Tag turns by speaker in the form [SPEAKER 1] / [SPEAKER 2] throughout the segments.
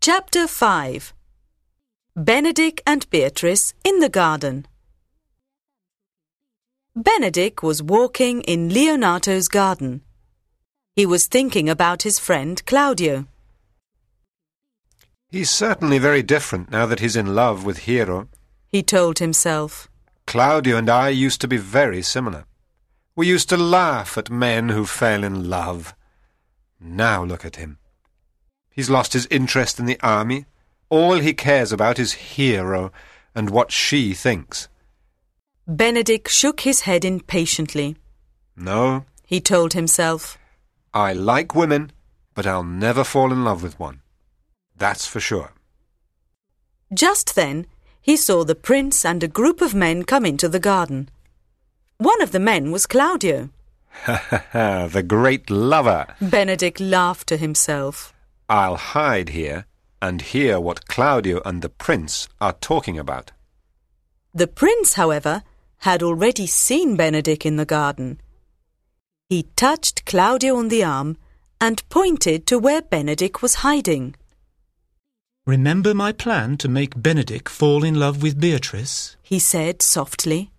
[SPEAKER 1] Chapter 5 Benedick and Beatrice in the garden. Benedick was walking in Leonato's garden. He was thinking about his friend Claudio.
[SPEAKER 2] He's certainly very different now that he's in love with Hero.
[SPEAKER 1] He told himself.
[SPEAKER 2] Claudio and I used to be very similar. We used to laugh at men who fell in love. Now look at him. He's lost his interest in the army. All he cares about is Hero and what she thinks.
[SPEAKER 1] Benedick shook his head impatiently.
[SPEAKER 2] No,
[SPEAKER 1] He told himself.
[SPEAKER 2] I like women, but I'll never fall in love with one. That's for sure.
[SPEAKER 1] Just then, he saw the prince and a group of men come into the garden. One of the men was Claudio.
[SPEAKER 2] Ha ha ha, the great lover.
[SPEAKER 1] Benedick laughed to himself.
[SPEAKER 2] I'll hide here and hear what Claudio and the prince are talking about.
[SPEAKER 1] The prince, however, had already seen Benedick in the garden. He touched Claudio on the arm and pointed to where Benedick was hiding.
[SPEAKER 3] Remember my plan to make Benedick fall in love with Beatrice?
[SPEAKER 1] He said softly.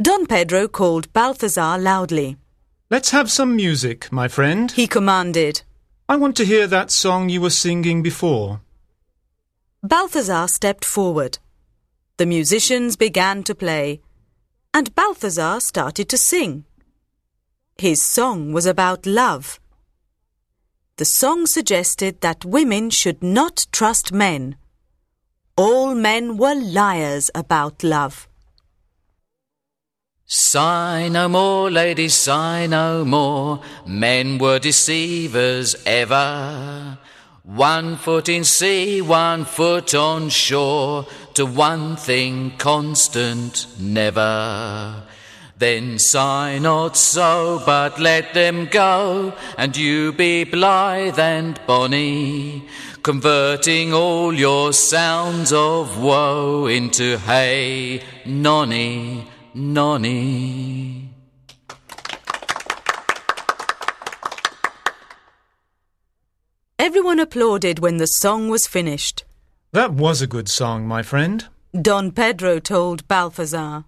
[SPEAKER 1] Don Pedro called Balthazar loudly.
[SPEAKER 3] Let's have some music, my friend.
[SPEAKER 1] He commanded.
[SPEAKER 3] I want to hear that song you were singing before.
[SPEAKER 1] Balthazar stepped forward. The musicians began to play, and Balthazar started to sing. His song was about love. The song suggested that women should not trust men. All men were liars about love.
[SPEAKER 4] Sigh no more, ladies, sigh no more. Men were deceivers ever. One foot in sea, one foot on shore, to one thing constant never. Then sigh not so, but let them go, and you be blithe and bonny, converting all your sounds of woe into hey, nonny, nonny.
[SPEAKER 1] Everyone applauded when the song was finished.
[SPEAKER 3] That was a good song, my friend.
[SPEAKER 1] Don Pedro told Balthazar.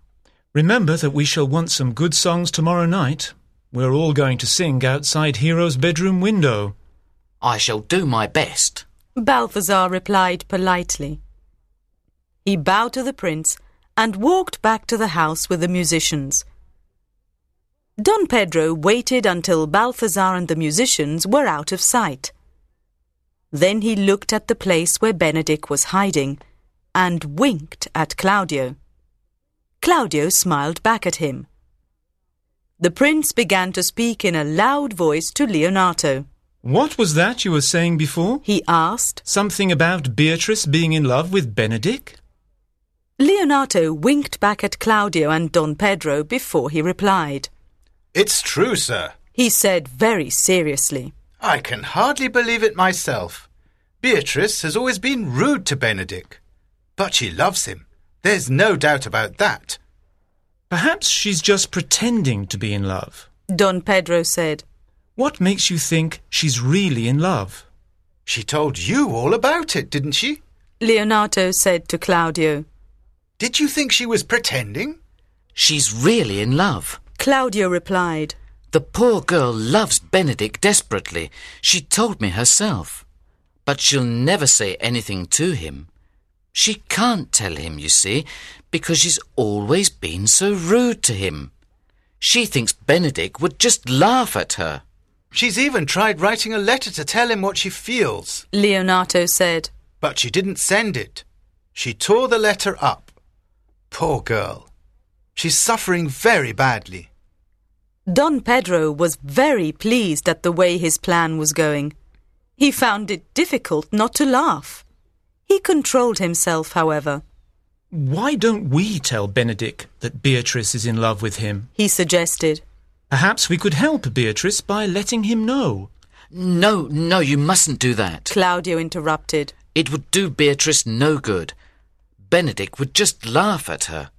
[SPEAKER 3] Remember that we shall want some good songs tomorrow night. We're all going to sing outside Hero's bedroom window.
[SPEAKER 4] I shall do my best.
[SPEAKER 1] Balthazar replied politely. He bowed to the prince and walked back to the house with the musicians. Don Pedro waited until Balthazar and the musicians were out of sight. Then he looked at the place where Benedick was hiding and winked at Claudio. Claudio smiled back at him. The prince began to speak in a loud voice to Leonato.
[SPEAKER 3] What was that you were saying before?
[SPEAKER 1] He asked.
[SPEAKER 3] Something about Beatrice being in love with Benedick?
[SPEAKER 1] Leonato winked back at Claudio and Don Pedro before he replied.
[SPEAKER 5] It's true, sir.
[SPEAKER 1] He said very seriously.
[SPEAKER 5] I can hardly believe it myself. Beatrice has always been rude to Benedick. But she loves him. There's no doubt about that.
[SPEAKER 3] Perhaps she's just pretending to be in love.
[SPEAKER 1] Don Pedro said.
[SPEAKER 3] What makes you think she's really in love?
[SPEAKER 5] She told you all about it, didn't she?
[SPEAKER 1] Leonato said to Claudio.
[SPEAKER 5] Did you think she was pretending?
[SPEAKER 4] She's really in love.
[SPEAKER 1] Claudio replied.
[SPEAKER 4] The poor girl loves Benedick desperately. She told me herself. But she'll never say anything to him. She can't tell him, you see, because she's always been so rude to him. She thinks Benedick would just laugh at her.
[SPEAKER 5] She's even tried writing a letter to tell him what she feels.
[SPEAKER 1] Leonato said.
[SPEAKER 5] But she didn't send it. She tore the letter up. Poor girl. She's suffering very badly.
[SPEAKER 1] Don Pedro was very pleased at the way his plan was going. He found it difficult not to laugh. He controlled himself, however.
[SPEAKER 3] Why don't we tell Benedick that Beatrice is in love with him?
[SPEAKER 1] He suggested.
[SPEAKER 3] Perhaps we could help Beatrice by letting him know.
[SPEAKER 4] No, no, you mustn't do that.
[SPEAKER 1] Claudio interrupted.
[SPEAKER 4] It would do Beatrice no good. Benedick would just laugh at her.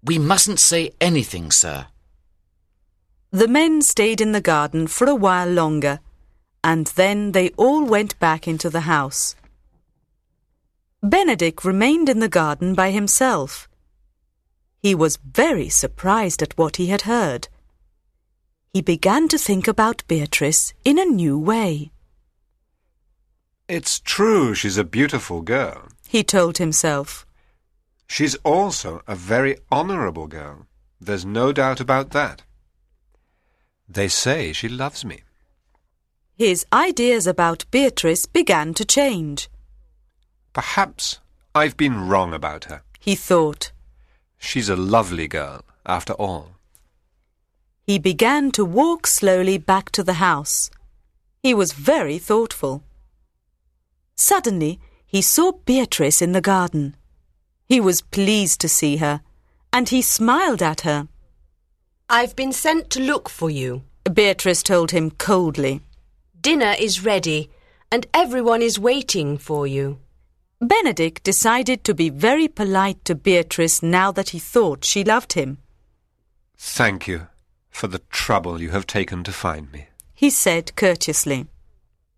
[SPEAKER 4] We mustn't say anything, sir.
[SPEAKER 1] The men stayed in the garden for a while longer, and then they all went back into the house. Benedick remained in the garden by himself. He was very surprised at what he had heard. He began to think about Beatrice in a new way.
[SPEAKER 2] It's true she's a beautiful girl.
[SPEAKER 1] He told himself.
[SPEAKER 2] She's also a very honourable girl. There's no doubt about that. They say she loves me.
[SPEAKER 1] His ideas about Beatrice began to change.
[SPEAKER 2] Perhaps I've been wrong about her.
[SPEAKER 1] He thought.
[SPEAKER 2] She's a lovely girl, after all.
[SPEAKER 1] He began to walk slowly back to the house. He was very thoughtful. Suddenly, he saw Beatrice in the garden. He was pleased to see her, and he smiled at her.
[SPEAKER 6] I've been sent to look for you.
[SPEAKER 1] Beatrice told him coldly.
[SPEAKER 6] Dinner is ready, and everyone is waiting for you.
[SPEAKER 1] Benedick decided to be very polite to Beatrice now that he thought she loved him.
[SPEAKER 2] Thank you for the trouble you have taken to find me.
[SPEAKER 1] He said courteously.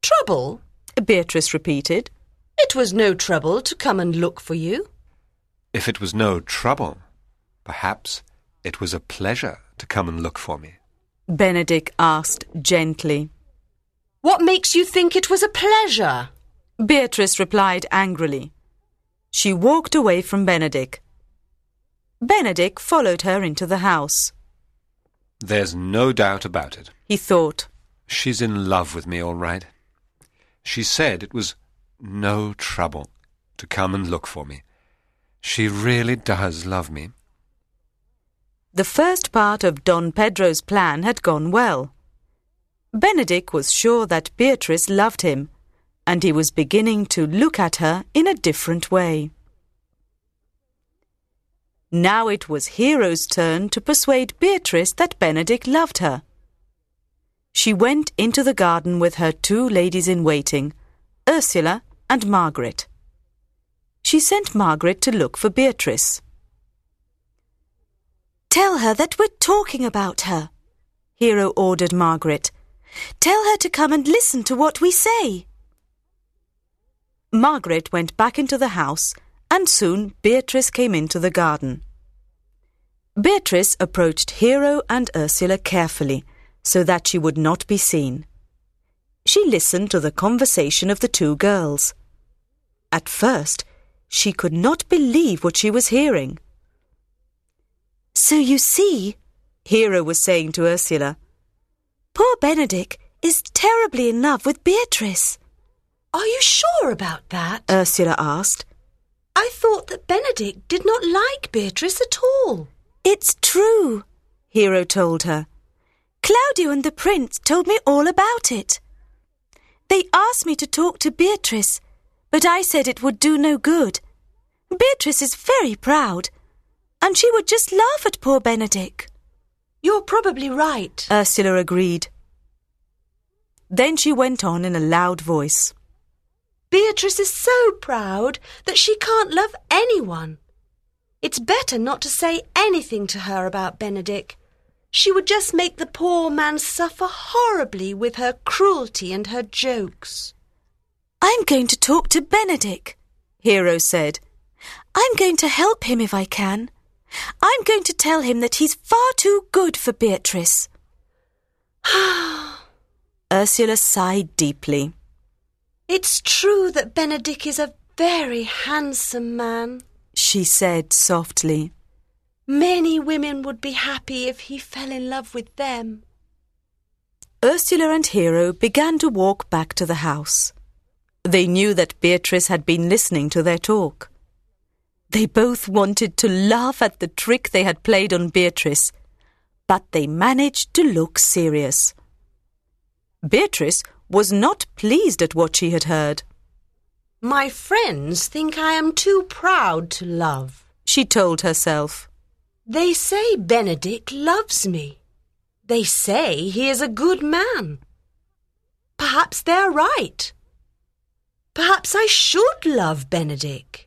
[SPEAKER 6] Trouble?
[SPEAKER 1] Beatrice repeated.
[SPEAKER 6] It was no trouble to come and look for you.
[SPEAKER 2] If it was no trouble, perhaps it was a pleasure to come and look for me.
[SPEAKER 1] Benedick asked gently.
[SPEAKER 6] What makes you think it was a pleasure?
[SPEAKER 1] Beatrice replied angrily. She walked away from Benedick. Benedick followed her into the house.
[SPEAKER 2] There's no doubt about it.
[SPEAKER 1] He thought.
[SPEAKER 2] She's in love with me, all right. She said it was no trouble to come and look for me. She really does love me.
[SPEAKER 1] The first part of Don Pedro's plan had gone well. Benedick was sure that Beatrice loved him, and he was beginning to look at her in a different way. Now it was Hero's turn to persuade Beatrice that Benedick loved her. She went into the garden with her two ladies in waiting, Ursula and Margaret. She sent Margaret to look for Beatrice. Tell her that we're talking about her, Hero ordered Margaret. Tell her to come and listen to what we say. Margaret went back into the house, and soon Beatrice came into the garden. Beatrice approached Hero and Ursula carefully so that she would not be seen. She listened to the conversation of the two girls. At first, she could not believe what she was hearing. So you see, Hero was saying to Ursula, poor Benedick is terribly in love with Beatrice.
[SPEAKER 6] Are you sure about that?
[SPEAKER 1] Ursula asked.
[SPEAKER 6] I thought that Benedick did not like Beatrice at all.
[SPEAKER 1] It's true, Hero told her. Claudio and the prince told me all about it. They asked me to talk to Beatrice, but I said it would do no good. Beatrice is very proud, and she would just laugh at poor Benedick.
[SPEAKER 6] You're probably right,
[SPEAKER 1] Ursula agreed. Then she went on in a loud voice.
[SPEAKER 6] Beatrice is so proud that she can't love anyone. It's better not to say anything to her about Benedick. She would just make the poor man suffer horribly with her cruelty and her jokes.
[SPEAKER 1] I'm going to talk to Benedick, Hero said. I'm going to help him if I can. I'm going to tell him that he's far too good for Beatrice. Ursula sighed deeply.
[SPEAKER 6] It's true that Benedick is a very handsome man,
[SPEAKER 1] she said softly.
[SPEAKER 6] Many women would be happy if he fell in love with them.
[SPEAKER 1] Ursula and Hero began to walk back to the house. They knew that Beatrice had been listening to their talk. They both wanted to laugh at the trick they had played on Beatrice, but they managed to look serious. Beatrice was not pleased at what she had heard.
[SPEAKER 6] My friends think I am too proud to love,
[SPEAKER 1] she told herself.
[SPEAKER 6] They say Benedick loves me. They say he is a good man. Perhaps they're right. Perhaps I should love Benedick.